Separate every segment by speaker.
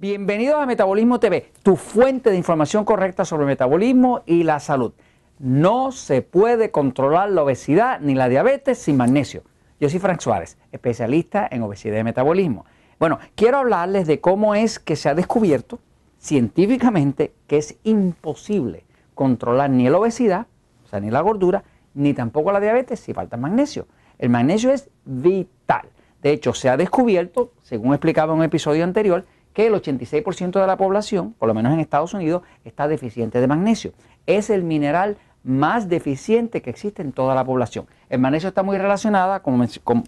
Speaker 1: Bienvenidos a Metabolismo TV, tu fuente de información correcta sobre metabolismo y la salud. No se puede controlar la obesidad ni la diabetes sin magnesio. Yo soy Frank Suárez, especialista en obesidad y metabolismo. Bueno, quiero hablarles de cómo es que se ha descubierto científicamente que es imposible controlar ni la obesidad, o sea, ni la gordura, ni tampoco la diabetes si falta magnesio. El magnesio es vital. De hecho, se ha descubierto, según explicaba en un episodio anterior, que el 86% de la población, por lo menos en Estados Unidos, está deficiente de magnesio. Es el mineral más deficiente que existe en toda la población. El magnesio está muy, relacionada,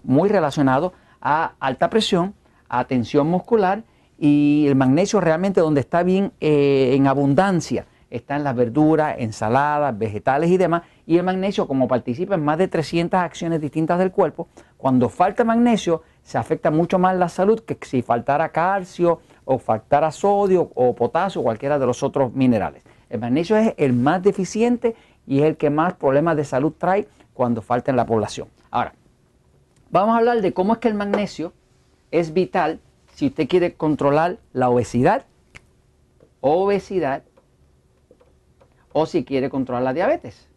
Speaker 1: muy relacionado a alta presión, a tensión muscular y el magnesio realmente donde está bien eh, en abundancia está en las verduras, ensaladas, vegetales y demás. Y el magnesio, como participa en más de 300 acciones distintas del cuerpo, cuando falta magnesio se afecta mucho más la salud que si faltara calcio o faltara sodio o potasio o cualquiera de los otros minerales. El magnesio es el más deficiente y es el que más problemas de salud trae cuando falta en la población. Ahora, vamos a hablar de cómo es que el magnesio es vital si usted quiere controlar la obesidad, obesidad o si quiere controlar la diabetes.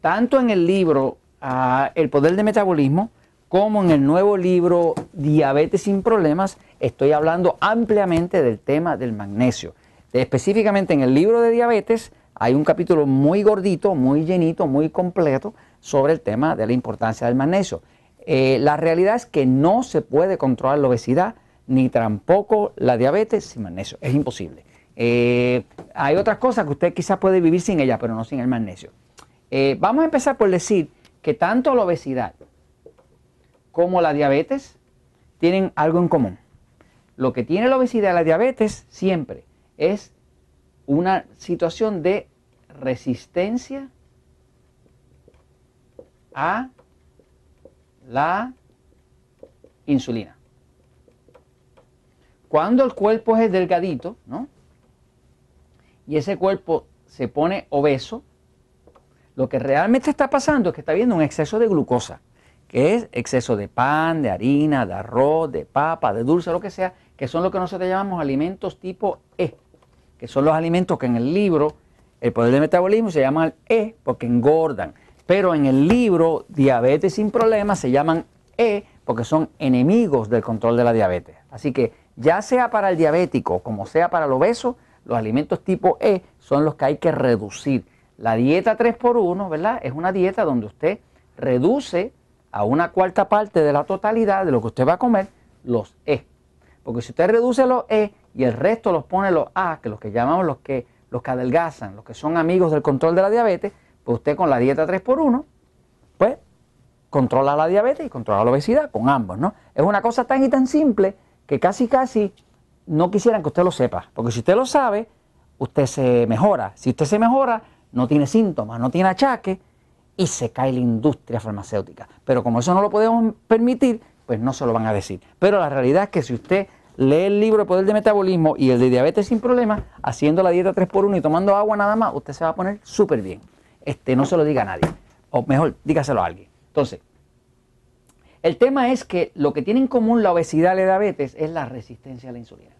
Speaker 1: Tanto en el libro ah, El poder de metabolismo como en el nuevo libro Diabetes sin problemas, estoy hablando ampliamente del tema del magnesio. Específicamente en el libro de diabetes hay un capítulo muy gordito, muy llenito, muy completo sobre el tema de la importancia del magnesio. Eh, la realidad es que no se puede controlar la obesidad ni tampoco la diabetes sin magnesio. Es imposible. Eh, hay otras cosas que usted quizás puede vivir sin ella, pero no sin el magnesio. Eh, vamos a empezar por decir que tanto la obesidad como la diabetes tienen algo en común. Lo que tiene la obesidad y la diabetes siempre es una situación de resistencia a la insulina. Cuando el cuerpo es delgadito, ¿no? Y ese cuerpo se pone obeso, lo que realmente está pasando es que está habiendo un exceso de glucosa que es exceso de pan, de harina, de arroz, de papa, de dulce, lo que sea, que son lo que nosotros llamamos alimentos tipo E, que son los alimentos que en el libro El Poder del Metabolismo se llaman E porque engordan, pero en el libro Diabetes sin Problemas se llaman E porque son enemigos del control de la diabetes. Así que ya sea para el diabético como sea para el obeso, los alimentos tipo E son los que hay que reducir. La dieta 3x1, ¿verdad? Es una dieta donde usted reduce a una cuarta parte de la totalidad de lo que usted va a comer, los E. Porque si usted reduce los E y el resto los pone los A, que los que llamamos los que, los que adelgazan, los que son amigos del control de la diabetes, pues usted con la dieta 3x1, pues controla la diabetes y controla la obesidad con ambos, ¿no? Es una cosa tan y tan simple que casi casi no quisieran que usted lo sepa. Porque si usted lo sabe, usted se mejora. Si usted se mejora, no tiene síntomas, no tiene achaque y se cae la industria farmacéutica. Pero como eso no lo podemos permitir, pues no se lo van a decir. Pero la realidad es que si usted lee el libro El Poder de Metabolismo y el de Diabetes sin Problemas, haciendo la dieta 3x1 y tomando agua nada más, usted se va a poner súper bien. Este, no se lo diga a nadie. O mejor, dígaselo a alguien. Entonces, el tema es que lo que tiene en común la obesidad y la diabetes es la resistencia a la insulina.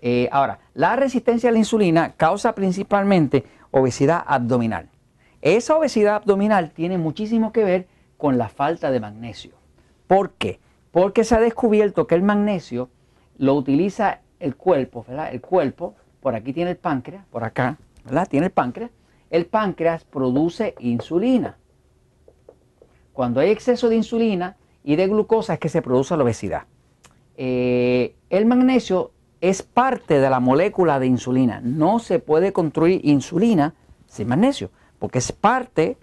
Speaker 1: Eh, ahora, la resistencia a la insulina causa principalmente obesidad abdominal. Esa obesidad abdominal tiene muchísimo que ver con la falta de magnesio. ¿Por qué? Porque se ha descubierto que el magnesio lo utiliza el cuerpo, ¿verdad? El cuerpo, por aquí tiene el páncreas, por acá, ¿verdad? Tiene el páncreas. El páncreas produce insulina. Cuando hay exceso de insulina y de glucosa es que se produce la obesidad. Eh, el magnesio es parte de la molécula de insulina. No se puede construir insulina sin magnesio porque es parte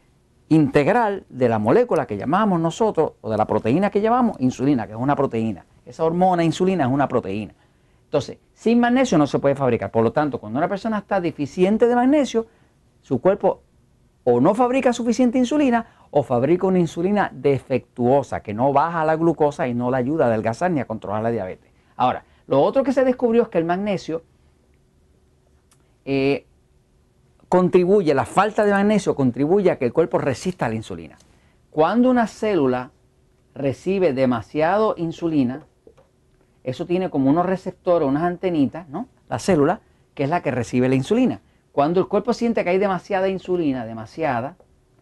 Speaker 1: integral de la molécula que llamamos nosotros, o de la proteína que llamamos insulina, que es una proteína. Esa hormona insulina es una proteína. Entonces, sin magnesio no se puede fabricar. Por lo tanto, cuando una persona está deficiente de magnesio, su cuerpo o no fabrica suficiente insulina o fabrica una insulina defectuosa que no baja la glucosa y no le ayuda a adelgazar ni a controlar la diabetes. Ahora, lo otro que se descubrió es que el magnesio eh, contribuye, la falta de magnesio contribuye a que el cuerpo resista a la insulina. Cuando una célula recibe demasiado insulina, eso tiene como unos receptores, unas antenitas, ¿no? La célula, que es la que recibe la insulina. Cuando el cuerpo siente que hay demasiada insulina, demasiada,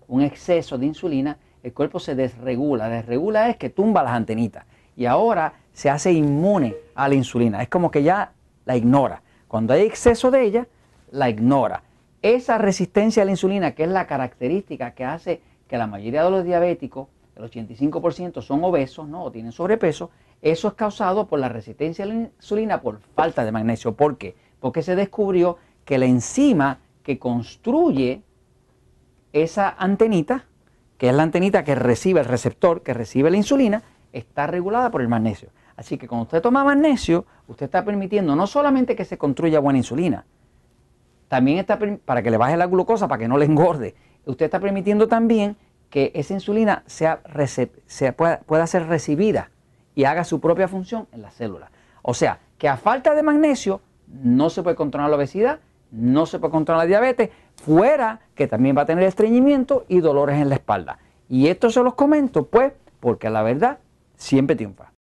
Speaker 1: un exceso de insulina, el cuerpo se desregula. Desregula es que tumba las antenitas y ahora se hace inmune a la insulina. Es como que ya la ignora. Cuando hay exceso de ella, la ignora. Esa resistencia a la insulina, que es la característica que hace que la mayoría de los diabéticos, el 85% son obesos ¿no? o tienen sobrepeso, eso es causado por la resistencia a la insulina por falta de magnesio. ¿Por qué? Porque se descubrió que la enzima que construye esa antenita, que es la antenita que recibe el receptor, que recibe la insulina, está regulada por el magnesio. Así que cuando usted toma magnesio, usted está permitiendo no solamente que se construya buena insulina, también está para que le baje la glucosa, para que no le engorde. Usted está permitiendo también que esa insulina sea, pueda, pueda ser recibida y haga su propia función en la célula. O sea, que a falta de magnesio no se puede controlar la obesidad, no se puede controlar la diabetes, fuera que también va a tener estreñimiento y dolores en la espalda. Y esto se los comento, pues, porque la verdad siempre triunfa.